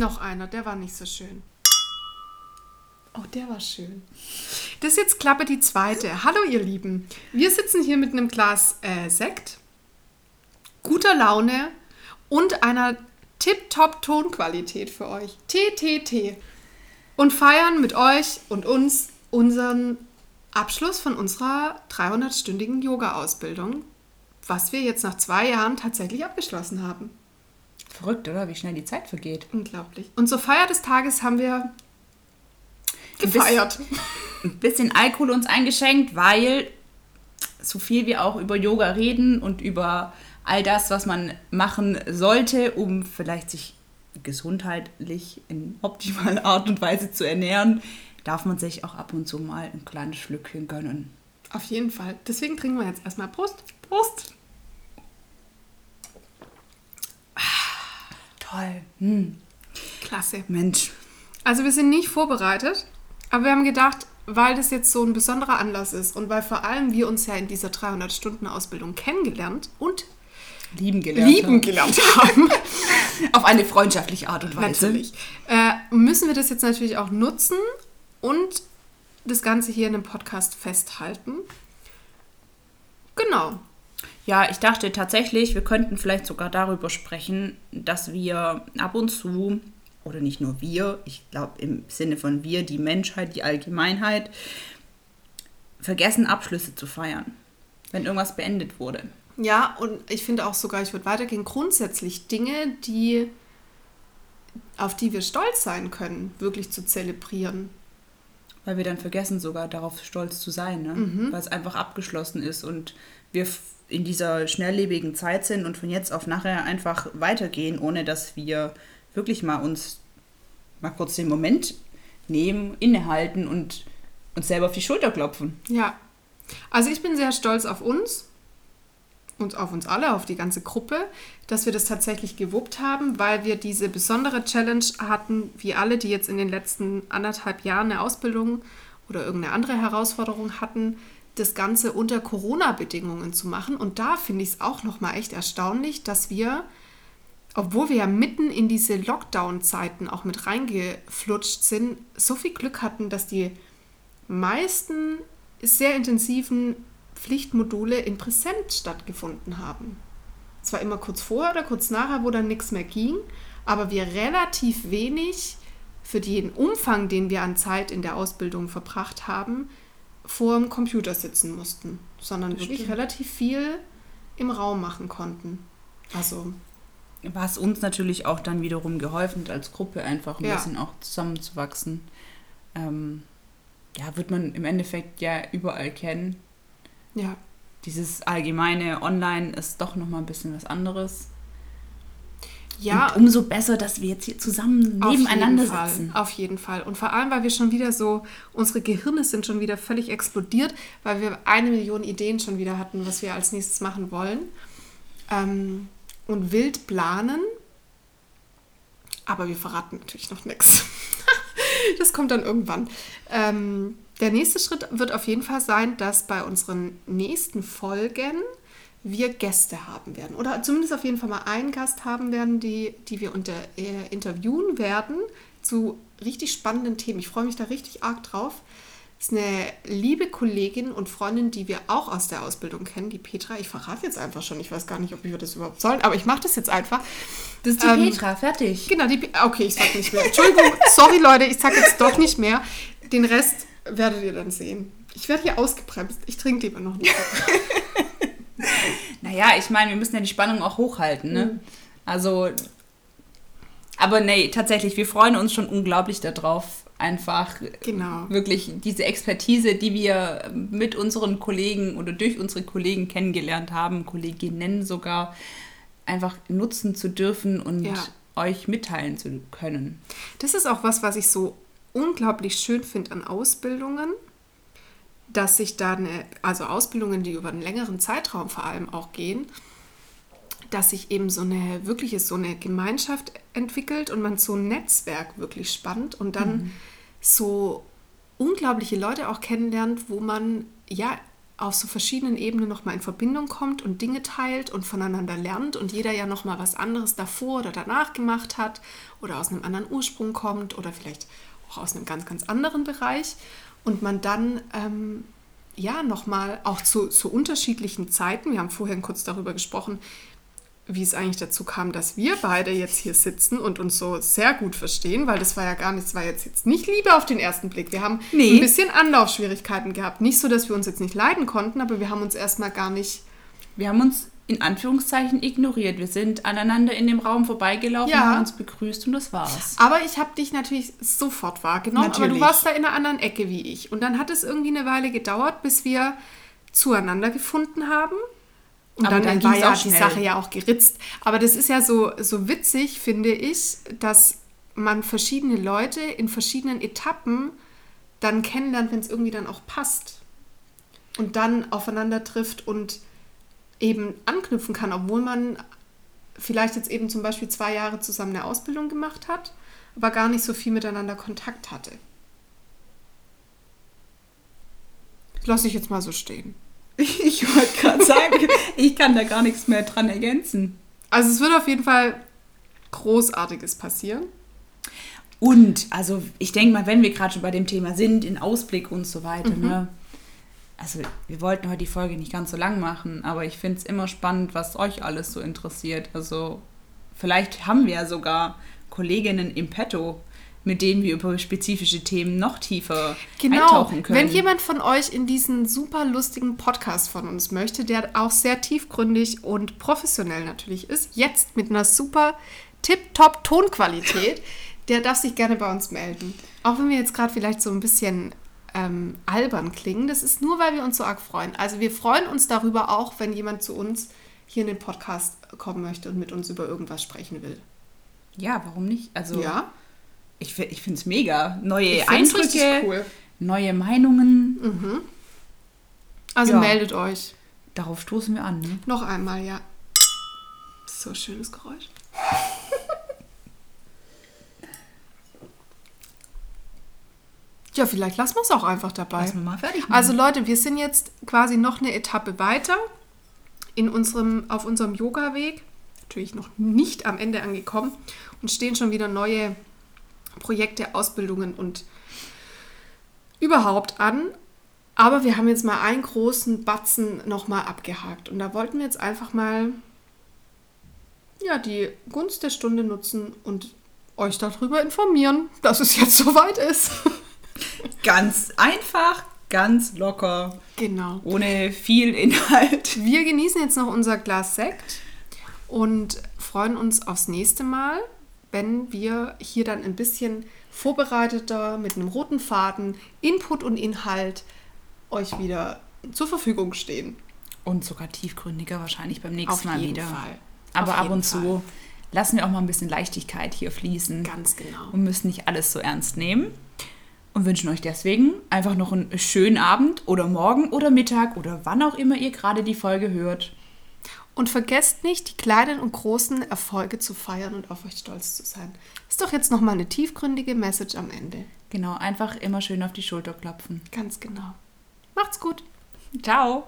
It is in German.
Noch einer, der war nicht so schön. Oh, der war schön. Das ist jetzt Klappe die zweite. Hallo, ihr Lieben. Wir sitzen hier mit einem Glas äh, Sekt, guter Laune und einer tip-top Tonqualität für euch. TTT. Und feiern mit euch und uns unseren Abschluss von unserer 300-stündigen Yoga-Ausbildung, was wir jetzt nach zwei Jahren tatsächlich abgeschlossen haben. Verrückt, oder? Wie schnell die Zeit vergeht. Unglaublich. Und zur Feier des Tages haben wir gefeiert. Ein bisschen Alkohol uns eingeschenkt, weil so viel wir auch über Yoga reden und über all das, was man machen sollte, um vielleicht sich gesundheitlich in optimaler Art und Weise zu ernähren, darf man sich auch ab und zu mal ein kleines Schlückchen gönnen. Auf jeden Fall. Deswegen trinken wir jetzt erstmal Prost. Prost. Toll. Hm. Klasse. Mensch. Also wir sind nicht vorbereitet, aber wir haben gedacht, weil das jetzt so ein besonderer Anlass ist und weil vor allem wir uns ja in dieser 300-Stunden-Ausbildung kennengelernt und lieben gelernt lieben haben. gelernt haben. Auf eine freundschaftliche Art und Weise. Natürlich. Äh, müssen wir das jetzt natürlich auch nutzen und das Ganze hier in einem Podcast festhalten. Genau. Ja, ich dachte tatsächlich, wir könnten vielleicht sogar darüber sprechen, dass wir ab und zu, oder nicht nur wir, ich glaube im Sinne von wir, die Menschheit, die Allgemeinheit, vergessen, Abschlüsse zu feiern, wenn irgendwas beendet wurde. Ja, und ich finde auch sogar, ich würde weitergehen, grundsätzlich Dinge, die, auf die wir stolz sein können, wirklich zu zelebrieren. Weil wir dann vergessen sogar darauf stolz zu sein, ne? Mhm. weil es einfach abgeschlossen ist und wir in dieser schnelllebigen Zeit sind und von jetzt auf nachher einfach weitergehen, ohne dass wir wirklich mal uns mal kurz den Moment nehmen, innehalten und uns selber auf die Schulter klopfen. Ja, also ich bin sehr stolz auf uns und auf uns alle, auf die ganze Gruppe, dass wir das tatsächlich gewuppt haben, weil wir diese besondere Challenge hatten, wie alle, die jetzt in den letzten anderthalb Jahren eine Ausbildung oder irgendeine andere Herausforderung hatten, das Ganze unter Corona-Bedingungen zu machen. Und da finde ich es auch nochmal echt erstaunlich, dass wir, obwohl wir ja mitten in diese Lockdown-Zeiten auch mit reingeflutscht sind, so viel Glück hatten, dass die meisten sehr intensiven Pflichtmodule in Präsent stattgefunden haben. Zwar immer kurz vorher oder kurz nachher, wo dann nichts mehr ging, aber wir relativ wenig für den Umfang, den wir an Zeit in der Ausbildung verbracht haben, vor dem Computer sitzen mussten, sondern das wirklich stimmt. relativ viel im Raum machen konnten. Also was uns natürlich auch dann wiederum geholfen hat, als Gruppe einfach ein ja. bisschen auch zusammenzuwachsen. Ähm, ja, wird man im Endeffekt ja überall kennen. Ja. Dieses allgemeine Online ist doch nochmal ein bisschen was anderes. Ja. Und umso besser, dass wir jetzt hier zusammen nebeneinander auf sitzen. Auf jeden Fall. Und vor allem, weil wir schon wieder so, unsere Gehirne sind schon wieder völlig explodiert, weil wir eine Million Ideen schon wieder hatten, was wir als nächstes machen wollen. Ähm, und wild planen. Aber wir verraten natürlich noch nichts. Das kommt dann irgendwann. Ähm, der nächste Schritt wird auf jeden Fall sein, dass bei unseren nächsten Folgen wir Gäste haben werden. Oder zumindest auf jeden Fall mal einen Gast haben werden, die, die wir unter, äh, interviewen werden zu richtig spannenden Themen. Ich freue mich da richtig arg drauf. Das ist eine liebe Kollegin und Freundin, die wir auch aus der Ausbildung kennen, die Petra. Ich verrate jetzt einfach schon, ich weiß gar nicht, ob wir das überhaupt sollen, aber ich mache das jetzt einfach. Das ist die ähm, Petra, fertig. Genau, die Pe Okay, ich sag nicht mehr. Entschuldigung, sorry Leute, ich sag jetzt doch nicht mehr. Den Rest werdet ihr dann sehen. Ich werde hier ausgebremst. Ich trinke lieber noch nicht. naja, ich meine, wir müssen ja die Spannung auch hochhalten. Ne? Mhm. Also, aber nee, tatsächlich, wir freuen uns schon unglaublich darauf, einfach genau. wirklich diese Expertise, die wir mit unseren Kollegen oder durch unsere Kollegen kennengelernt haben, Kolleginnen sogar, einfach nutzen zu dürfen und ja. euch mitteilen zu können. Das ist auch was, was ich so unglaublich schön finde an Ausbildungen dass sich da eine, also Ausbildungen, die über einen längeren Zeitraum vor allem auch gehen, dass sich eben so eine wirkliche so eine Gemeinschaft entwickelt und man so ein Netzwerk wirklich spannt und dann mhm. so unglaubliche Leute auch kennenlernt, wo man ja auf so verschiedenen Ebenen nochmal in Verbindung kommt und Dinge teilt und voneinander lernt und jeder ja nochmal was anderes davor oder danach gemacht hat oder aus einem anderen Ursprung kommt oder vielleicht auch aus einem ganz, ganz anderen Bereich und man dann ähm, ja nochmal auch zu, zu unterschiedlichen Zeiten, wir haben vorhin kurz darüber gesprochen, wie es eigentlich dazu kam, dass wir beide jetzt hier sitzen und uns so sehr gut verstehen, weil das war ja gar nichts, war jetzt, jetzt nicht Liebe auf den ersten Blick. Wir haben nee. ein bisschen Anlaufschwierigkeiten gehabt. Nicht so, dass wir uns jetzt nicht leiden konnten, aber wir haben uns erstmal gar nicht. Wir haben uns in Anführungszeichen ignoriert. Wir sind aneinander in dem Raum vorbeigelaufen, ja. haben uns begrüßt und das war's. Aber ich habe dich natürlich sofort wahrgenommen, natürlich. aber du warst da in einer anderen Ecke wie ich. Und dann hat es irgendwie eine Weile gedauert, bis wir zueinander gefunden haben. Und aber dann, dann war ja die Sache ja auch geritzt. Aber das ist ja so, so witzig, finde ich, dass man verschiedene Leute in verschiedenen Etappen dann kennenlernt, wenn es irgendwie dann auch passt. Und dann aufeinander trifft und eben anknüpfen kann, obwohl man vielleicht jetzt eben zum Beispiel zwei Jahre zusammen eine Ausbildung gemacht hat, aber gar nicht so viel miteinander Kontakt hatte. Lass ich jetzt mal so stehen. Ich wollte gerade sagen, ich kann da gar nichts mehr dran ergänzen. Also es wird auf jeden Fall Großartiges passieren. Und, also ich denke mal, wenn wir gerade schon bei dem Thema sind, in Ausblick und so weiter, mhm. ne? Also wir wollten heute die Folge nicht ganz so lang machen, aber ich finde es immer spannend, was euch alles so interessiert. Also vielleicht haben wir ja sogar Kolleginnen im Petto, mit denen wir über spezifische Themen noch tiefer genau. eintauchen können. Wenn jemand von euch in diesen super lustigen Podcast von uns möchte, der auch sehr tiefgründig und professionell natürlich ist, jetzt mit einer super tip-top Tonqualität, der darf sich gerne bei uns melden. Auch wenn wir jetzt gerade vielleicht so ein bisschen ähm, albern klingen, das ist nur, weil wir uns so arg freuen. Also wir freuen uns darüber auch, wenn jemand zu uns hier in den Podcast kommen möchte und mit uns über irgendwas sprechen will. Ja, warum nicht? Also ja ich, ich finde es mega. Neue Eindrücke, cool. neue Meinungen. Mhm. Also ja. meldet euch. Darauf stoßen wir an. Ne? Noch einmal, ja. So schönes Geräusch. Ja, vielleicht lassen wir es auch einfach dabei. Lassen wir mal fertig machen. Also Leute, wir sind jetzt quasi noch eine Etappe weiter in unserem, auf unserem Yoga-Weg. Natürlich noch nicht am Ende angekommen und stehen schon wieder neue Projekte, Ausbildungen und überhaupt an. Aber wir haben jetzt mal einen großen Batzen nochmal abgehakt. Und da wollten wir jetzt einfach mal ja, die Gunst der Stunde nutzen und euch darüber informieren, dass es jetzt soweit ist. Ganz einfach, ganz locker. Genau. Ohne viel Inhalt. Wir genießen jetzt noch unser Glas Sekt und freuen uns aufs nächste Mal wenn wir hier dann ein bisschen vorbereiteter mit einem roten Faden, Input und Inhalt euch wieder zur Verfügung stehen. Und sogar tiefgründiger wahrscheinlich beim nächsten Auf Mal wieder. Fall. Aber ab und Fall. zu lassen wir auch mal ein bisschen Leichtigkeit hier fließen. Ganz genau. Und müssen nicht alles so ernst nehmen. Und wünschen euch deswegen einfach noch einen schönen Abend oder Morgen oder Mittag oder wann auch immer ihr gerade die Folge hört. Und vergesst nicht, die kleinen und großen Erfolge zu feiern und auf euch stolz zu sein. Ist doch jetzt nochmal eine tiefgründige Message am Ende. Genau, einfach immer schön auf die Schulter klopfen. Ganz genau. Macht's gut. Ciao.